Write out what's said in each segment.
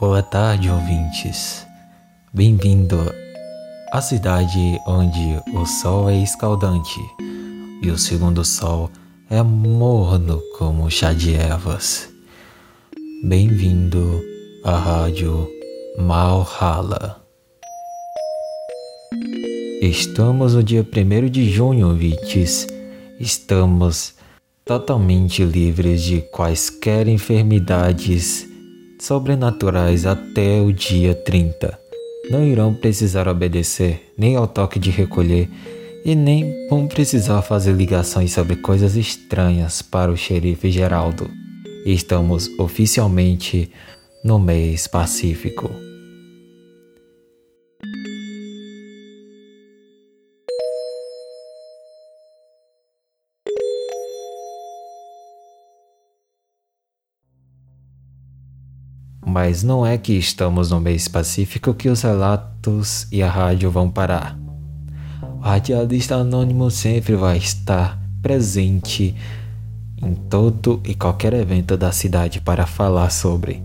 Boa tarde, ouvintes. Bem-vindo à cidade onde o sol é escaldante e o segundo sol é morno como chá de ervas. Bem-vindo à rádio Malhala. Estamos no dia 1 de junho, ouvintes. Estamos totalmente livres de quaisquer enfermidades sobrenaturais até o dia 30. Não irão precisar obedecer nem ao toque de recolher e nem vão precisar fazer ligações sobre coisas estranhas para o xerife Geraldo. Estamos oficialmente no mês pacífico. Mas não é que estamos no mês pacífico que os relatos e a rádio vão parar. O radialista anônimo sempre vai estar presente em todo e qualquer evento da cidade para falar sobre.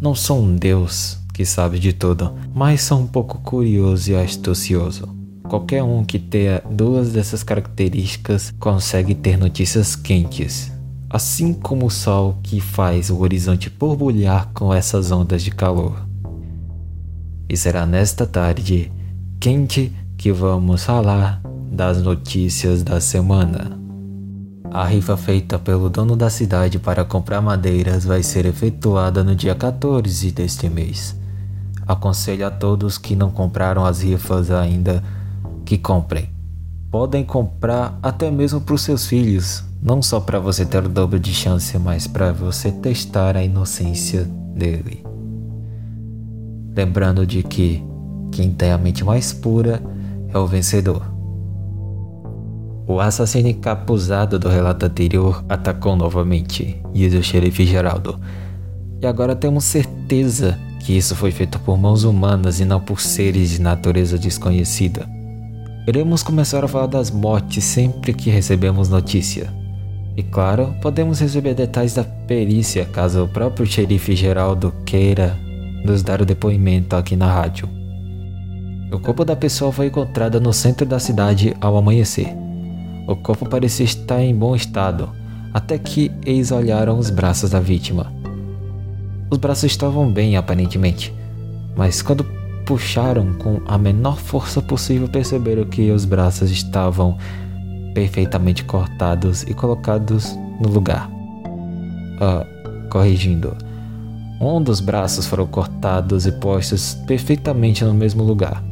Não sou um deus que sabe de tudo, mas sou um pouco curioso e astucioso. Qualquer um que tenha duas dessas características consegue ter notícias quentes assim como o sol que faz o horizonte borbulhar com essas ondas de calor. E será nesta tarde quente que vamos falar das notícias da semana. A rifa feita pelo dono da cidade para comprar madeiras vai ser efetuada no dia 14 deste mês. Aconselho a todos que não compraram as rifas ainda que comprem. Podem comprar até mesmo para os seus filhos, não só para você ter o dobro de chance, mas para você testar a inocência dele. Lembrando de que quem tem a mente mais pura é o vencedor. O assassino encapuzado do relato anterior atacou novamente, diz o xerife Geraldo. E agora temos certeza que isso foi feito por mãos humanas e não por seres de natureza desconhecida. Iremos começar a falar das mortes sempre que recebemos notícia. E claro, podemos receber detalhes da perícia caso o próprio xerife Geraldo queira nos dar o depoimento aqui na rádio. O corpo da pessoa foi encontrado no centro da cidade ao amanhecer. O corpo parecia estar em bom estado, até que eles olharam os braços da vítima. Os braços estavam bem aparentemente, mas quando puxaram com a menor força possível perceberam que os braços estavam perfeitamente cortados e colocados no lugar. Ah, corrigindo. Um dos braços foram cortados e postos perfeitamente no mesmo lugar.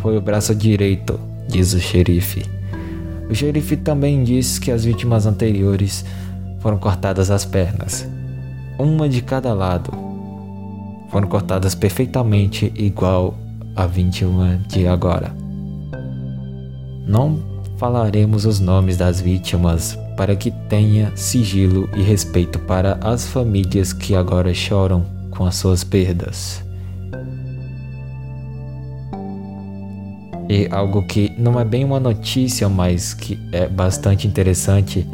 Foi o braço direito, diz o xerife. O xerife também diz que as vítimas anteriores foram cortadas as pernas, uma de cada lado. Foram cortadas perfeitamente igual a vítima de agora. Não falaremos os nomes das vítimas para que tenha sigilo e respeito para as famílias que agora choram com as suas perdas. E algo que não é bem uma notícia, mas que é bastante interessante,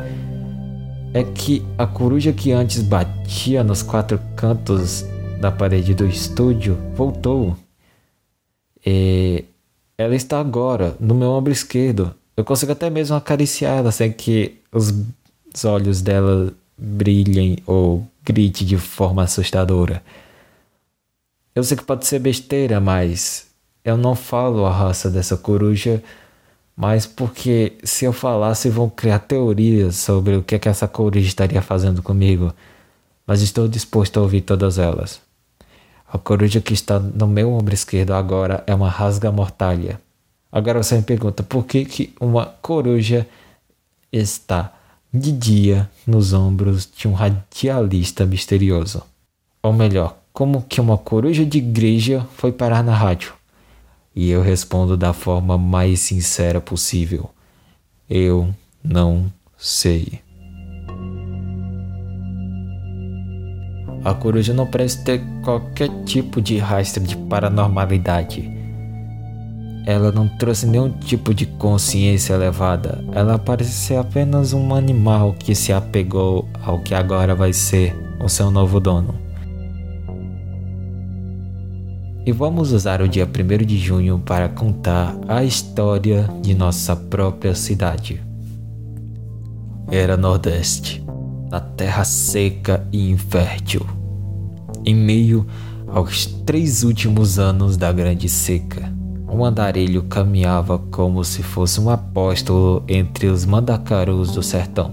é que a coruja que antes batia nos quatro cantos da parede do estúdio voltou. E ela está agora no meu ombro esquerdo, eu consigo até mesmo acariciar ela sem que os olhos dela brilhem ou grite de forma assustadora. Eu sei que pode ser besteira, mas eu não falo a raça dessa coruja, mas porque se eu falasse vão criar teorias sobre o que, é que essa coruja estaria fazendo comigo. Mas estou disposto a ouvir todas elas. A coruja que está no meu ombro esquerdo agora é uma rasga mortalha. Agora você me pergunta por que, que uma coruja está de dia nos ombros de um radialista misterioso? Ou melhor, como que uma coruja de igreja foi parar na rádio? E eu respondo da forma mais sincera possível: Eu não sei. A coruja não parece ter qualquer tipo de rastro de paranormalidade ela não trouxe nenhum tipo de consciência elevada. Ela parece ser apenas um animal que se apegou ao que agora vai ser o seu novo dono. E vamos usar o dia 1 de junho para contar a história de nossa própria cidade. Era Nordeste, na terra seca e infértil, em meio aos três últimos anos da Grande Seca. Um andarilho caminhava como se fosse um apóstolo entre os mandacarus do sertão.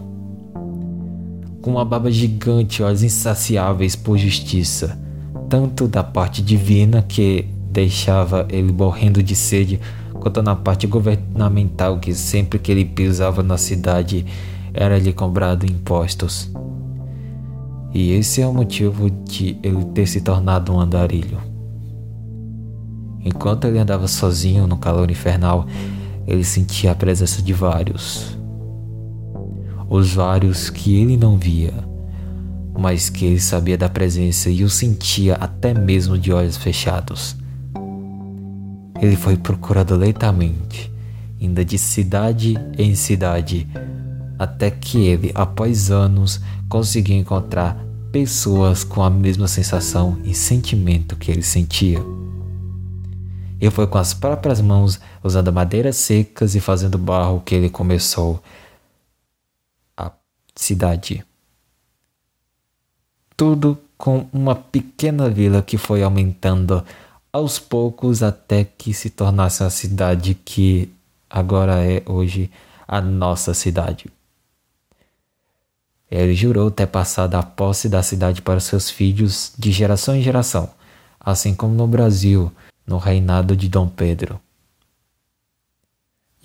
Com uma baba gigante, olhos insaciáveis por justiça, tanto da parte divina que deixava ele morrendo de sede, quanto na parte governamental que sempre que ele pisava na cidade era-lhe cobrado impostos. E esse é o motivo de ele ter se tornado um andarilho. Enquanto ele andava sozinho no calor infernal, ele sentia a presença de vários. Os vários que ele não via, mas que ele sabia da presença e o sentia até mesmo de olhos fechados. Ele foi procurado lentamente, indo de cidade em cidade, até que ele, após anos, conseguiu encontrar pessoas com a mesma sensação e sentimento que ele sentia. E foi com as próprias mãos, usando madeiras secas e fazendo barro, que ele começou a cidade. Tudo com uma pequena vila que foi aumentando aos poucos até que se tornasse a cidade que agora é hoje a nossa cidade. Ele jurou ter passado a posse da cidade para seus filhos de geração em geração, assim como no Brasil no reinado de Dom Pedro.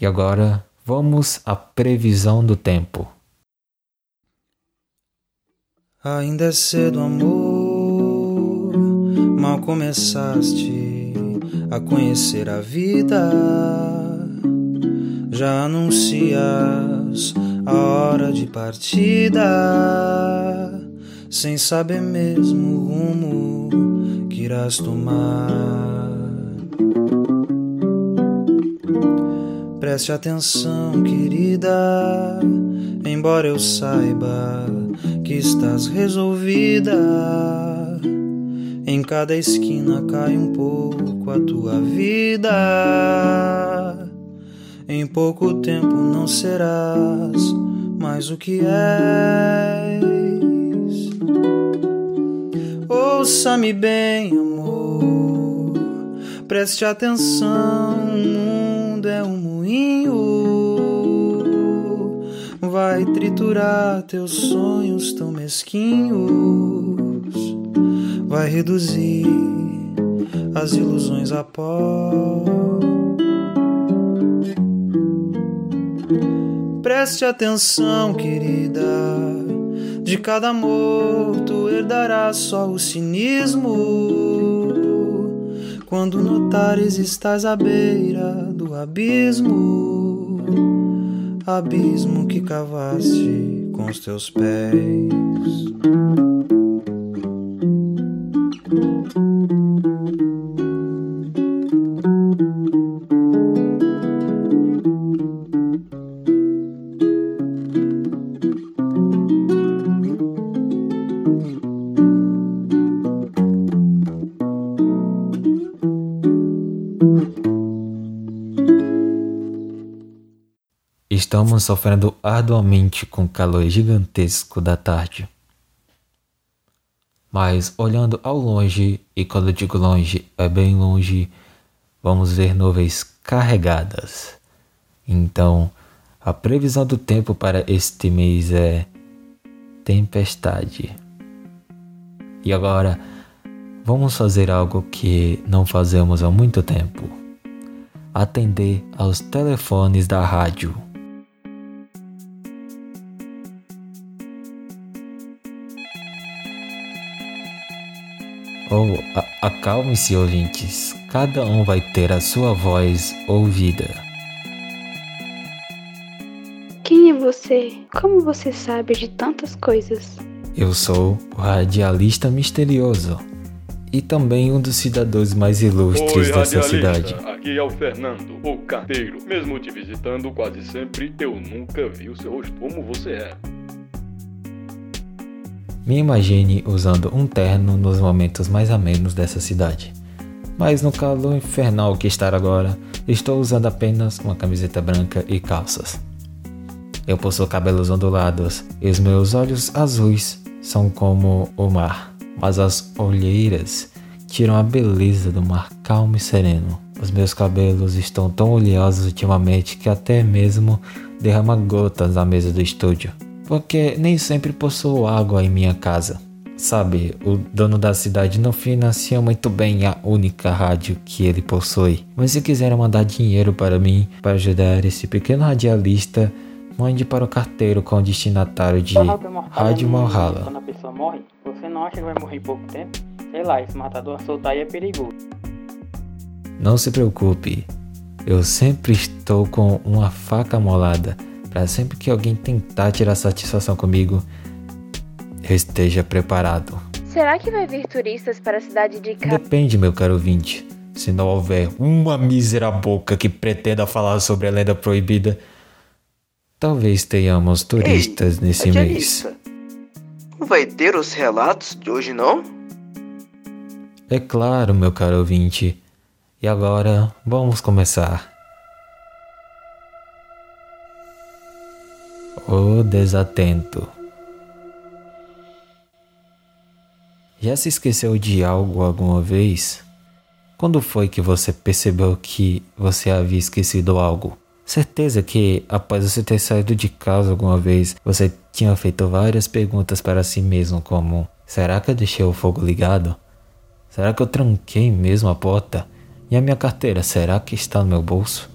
E agora vamos à previsão do tempo. Ainda é cedo, amor, mal começaste a conhecer a vida. Já anuncias a hora de partida, sem saber mesmo o rumo que irás tomar. Preste atenção, querida, embora eu saiba que estás resolvida. Em cada esquina cai um pouco a tua vida. Em pouco tempo não serás mais o que és. Ouça-me bem, amor, preste atenção. Mundo é um moinho vai triturar teus sonhos tão mesquinhos, vai reduzir as ilusões a pó. Preste atenção, querida. De cada amor tu herdarás só o cinismo. Quando notares estás à beira abismo, abismo que cavaste com os teus pés. Estamos sofrendo arduamente com o calor gigantesco da tarde. Mas olhando ao longe, e quando eu digo longe, é bem longe, vamos ver nuvens carregadas. Então, a previsão do tempo para este mês é tempestade. E agora, vamos fazer algo que não fazemos há muito tempo: atender aos telefones da rádio. Oh, acalme-se, ouvintes. Cada um vai ter a sua voz ouvida. Quem é você? Como você sabe de tantas coisas? Eu sou o radialista misterioso e também um dos cidadãos mais ilustres Oi, dessa cidade. Aqui é o Fernando, o carteiro. Mesmo te visitando quase sempre, eu nunca vi o seu rosto como você é. Me imagine usando um terno nos momentos mais amenos dessa cidade. Mas no calor infernal que está agora, estou usando apenas uma camiseta branca e calças. Eu possuo cabelos ondulados e os meus olhos azuis são como o mar, mas as olheiras tiram a beleza do mar calmo e sereno. Os meus cabelos estão tão oleosos ultimamente que até mesmo derrama gotas na mesa do estúdio, porque nem sempre possuo água em minha casa. Sabe, o dono da cidade não financia muito bem a única rádio que ele possui. Mas se quiser mandar dinheiro para mim para ajudar esse pequeno radialista, mande para o carteiro com o destinatário de Rádio Malhala. Quando a pessoa morre, você não acha que vai morrer pouco tempo? Sei lá, esse matador soltar aí é perigoso. Não se preocupe, eu sempre estou com uma faca molada para sempre que alguém tentar tirar satisfação comigo, eu esteja preparado. Será que vai vir turistas para a cidade de Ca... Depende, meu caro ouvinte. Se não houver uma mísera boca que pretenda falar sobre a lenda proibida, talvez tenhamos turistas Ei, nesse mês. Não vai ter os relatos de hoje, não? É claro, meu caro ouvinte. E agora, vamos começar. O desatento. Já se esqueceu de algo alguma vez? Quando foi que você percebeu que você havia esquecido algo? Certeza que após você ter saído de casa alguma vez, você tinha feito várias perguntas para si mesmo, como: será que eu deixei o fogo ligado? Será que eu tranquei mesmo a porta? E a minha carteira, será que está no meu bolso?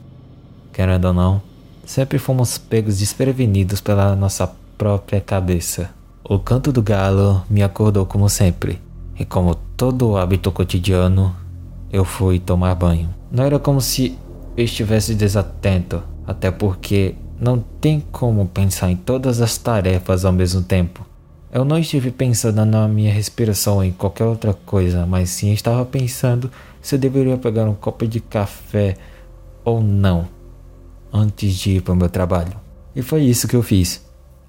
Querendo ou não, sempre fomos pegos desprevenidos pela nossa própria cabeça. O canto do galo me acordou como sempre, e como todo hábito cotidiano, eu fui tomar banho. Não era como se eu estivesse desatento, até porque não tem como pensar em todas as tarefas ao mesmo tempo. Eu não estive pensando na minha respiração ou em qualquer outra coisa, mas sim estava pensando se eu deveria pegar um copo de café ou não antes de ir para o meu trabalho. E foi isso que eu fiz.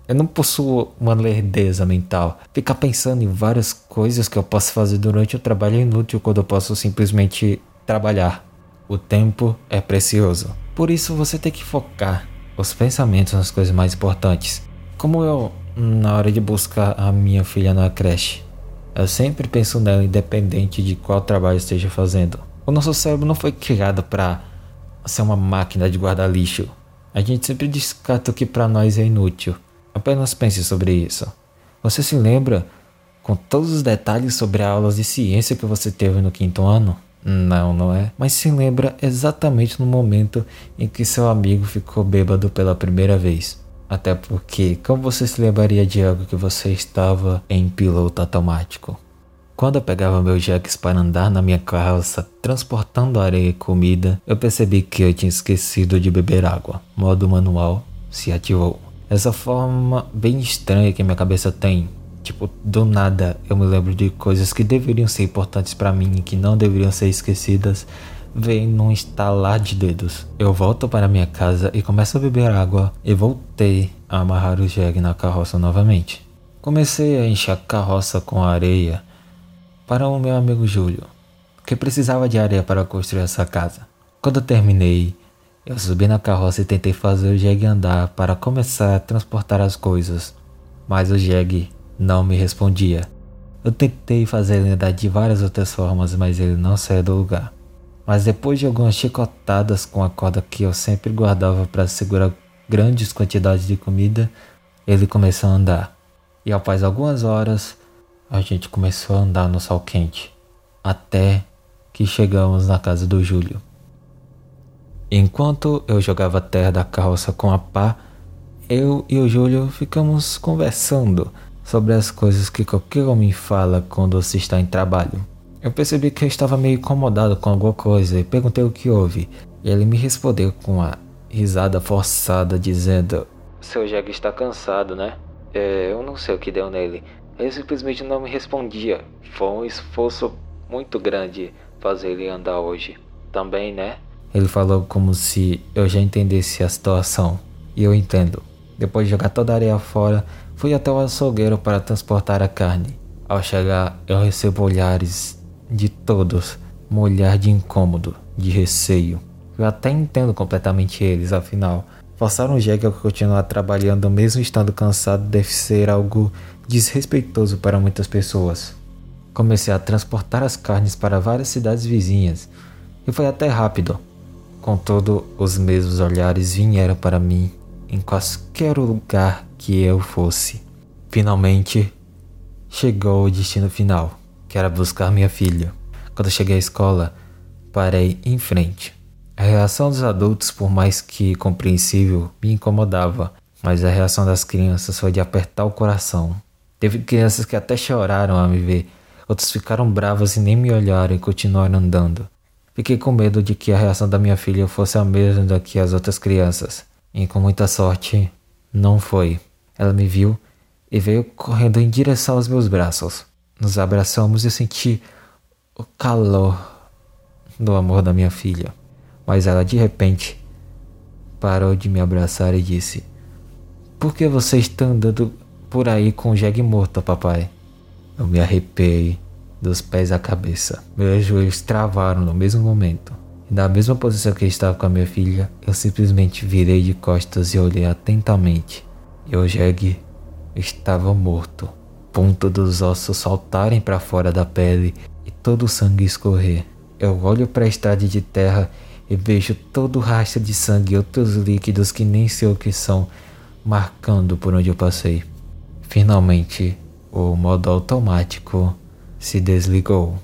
Eu não possuo uma lerdeza mental. Ficar pensando em várias coisas que eu posso fazer durante o trabalho é inútil quando eu posso simplesmente trabalhar. O tempo é precioso. Por isso você tem que focar os pensamentos nas coisas mais importantes. Como eu na hora de buscar a minha filha na creche. Eu sempre penso nela independente de qual trabalho esteja fazendo. O nosso cérebro não foi criado para ser uma máquina de guardar lixo. A gente sempre descarta o que para nós é inútil. Apenas pense sobre isso. Você se lembra com todos os detalhes sobre as aulas de ciência que você teve no quinto ano? Não, não é. Mas se lembra exatamente no momento em que seu amigo ficou bêbado pela primeira vez. Até porque, como você se lembraria de algo que você estava em piloto automático? Quando eu pegava meu Jax para andar na minha carroça, transportando areia e comida, eu percebi que eu tinha esquecido de beber água. Modo manual se ativou. Essa forma bem estranha que minha cabeça tem. Tipo, do nada eu me lembro de coisas que deveriam ser importantes para mim e que não deveriam ser esquecidas vem num estalar de dedos. Eu volto para minha casa e começo a beber água e voltei a amarrar o jegue na carroça novamente. Comecei a encher a carroça com areia para o meu amigo Júlio, que precisava de areia para construir essa casa. Quando terminei, eu subi na carroça e tentei fazer o jegue andar para começar a transportar as coisas, mas o jegue não me respondia. Eu tentei fazer ele andar de várias outras formas, mas ele não saía do lugar. Mas depois de algumas chicotadas com a corda que eu sempre guardava para segurar grandes quantidades de comida, ele começou a andar. E após algumas horas, a gente começou a andar no sol quente, até que chegamos na casa do Júlio. Enquanto eu jogava terra da carroça com a pá, eu e o Júlio ficamos conversando sobre as coisas que qualquer homem fala quando se está em trabalho. Eu percebi que eu estava meio incomodado com alguma coisa e perguntei o que houve. E ele me respondeu com uma risada forçada, dizendo: Seu Jeg está cansado, né? É, eu não sei o que deu nele. Ele simplesmente não me respondia. Foi um esforço muito grande fazer ele andar hoje. Também, né? Ele falou como se eu já entendesse a situação. E eu entendo. Depois de jogar toda a areia fora, fui até o açougueiro para transportar a carne. Ao chegar, eu recebo olhares de todos um olhar de incômodo, de receio. Eu até entendo completamente eles, afinal, forçar um jegue a continuar trabalhando mesmo estando cansado deve ser algo desrespeitoso para muitas pessoas. Comecei a transportar as carnes para várias cidades vizinhas e foi até rápido. Contudo, os mesmos olhares vieram para mim em qualquer lugar que eu fosse. Finalmente, chegou o destino final, que era buscar minha filha. Quando cheguei à escola, parei em frente. A reação dos adultos, por mais que compreensível, me incomodava, mas a reação das crianças foi de apertar o coração. Teve crianças que até choraram a me ver, outros ficaram bravas e nem me olharam e continuaram andando. Fiquei com medo de que a reação da minha filha fosse a mesma da que as outras crianças, e com muita sorte, não foi. Ela me viu e veio correndo em direção aos meus braços. Nos abraçamos e senti o calor do amor da minha filha. Mas ela de repente parou de me abraçar e disse: Por que você está andando por aí com o jegue morto, papai? Eu me arrepiei dos pés à cabeça. Meus joelhos travaram no mesmo momento. Da mesma posição que estava com a minha filha, eu simplesmente virei de costas e olhei atentamente. E o jegue estava morto. Ponto dos ossos saltarem para fora da pele e todo o sangue escorrer. Eu olho para a estrada de terra e vejo todo o rastro de sangue e outros líquidos que nem sei o que são, marcando por onde eu passei. Finalmente, o modo automático se desligou.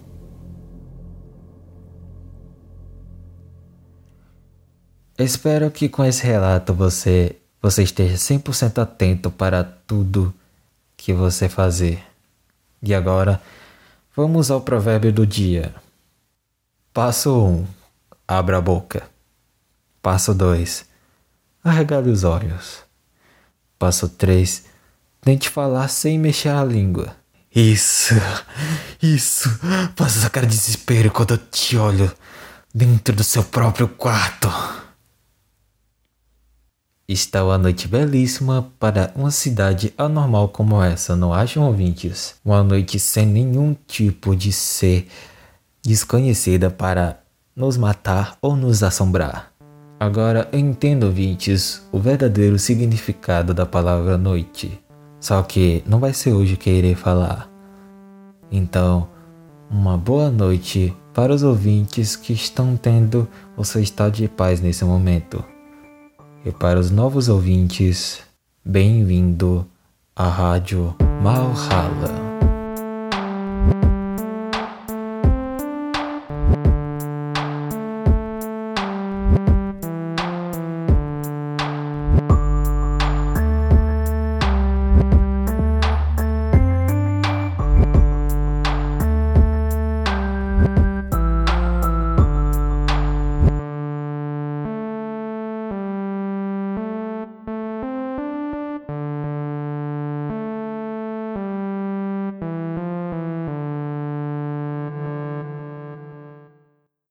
Espero que com esse relato você você esteja 100% atento para tudo que você fazer. E agora, vamos ao provérbio do dia. Passo 1. Um, abra a boca. Passo 2. Arregale os olhos. Passo 3. Tente falar sem mexer a língua. Isso, isso. Passa essa cara de desespero quando eu te olho dentro do seu próprio quarto. Está uma noite belíssima para uma cidade anormal como essa, não acham ouvintes? Uma noite sem nenhum tipo de ser desconhecida para nos matar ou nos assombrar. Agora eu entendo, ouvintes, o verdadeiro significado da palavra noite. Só que não vai ser hoje que irei falar. Então, uma boa noite para os ouvintes que estão tendo o seu estado de paz nesse momento. E para os novos ouvintes, bem-vindo à Rádio Malhala.